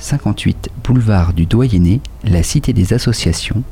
58 boulevard du Doyenné, la cité des associations,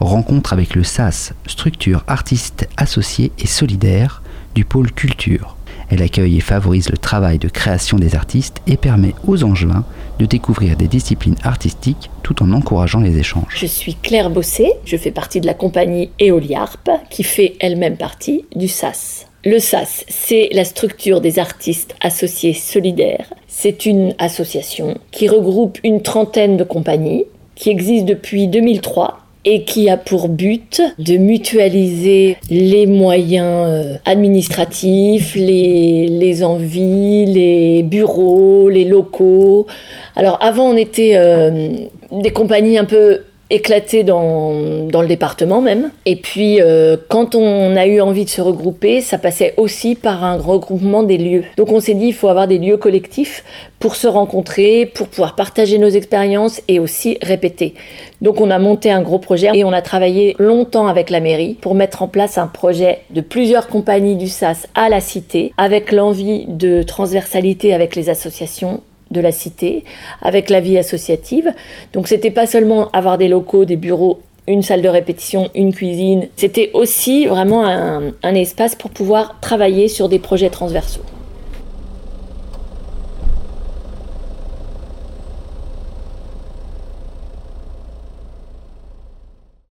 rencontre avec le SAS, structure artiste associée et solidaire du pôle culture. Elle accueille et favorise le travail de création des artistes et permet aux Angevins de découvrir des disciplines artistiques tout en encourageant les échanges. Je suis Claire Bossé, je fais partie de la compagnie Eoliarp qui fait elle-même partie du SAS. Le SAS, c'est la structure des artistes associés solidaires. C'est une association qui regroupe une trentaine de compagnies qui existe depuis 2003 et qui a pour but de mutualiser les moyens euh, administratifs, les, envies, les bureaux, les locaux. Alors avant, on était euh, des compagnies un peu éclaté dans, dans, le département même. Et puis, euh, quand on a eu envie de se regrouper, ça passait aussi par un regroupement des lieux. Donc on s'est dit, il faut avoir des lieux collectifs pour se rencontrer, pour pouvoir partager nos expériences et aussi répéter. Donc on a monté un gros projet et on a travaillé longtemps avec la mairie pour mettre en place un projet de plusieurs compagnies du SAS à la cité, avec l'envie de transversalité avec les associations de la cité, avec la vie associative. Donc c'était pas seulement avoir des locaux, des bureaux, une salle de répétition, une cuisine, c'était aussi vraiment un, un espace pour pouvoir travailler sur des projets transversaux.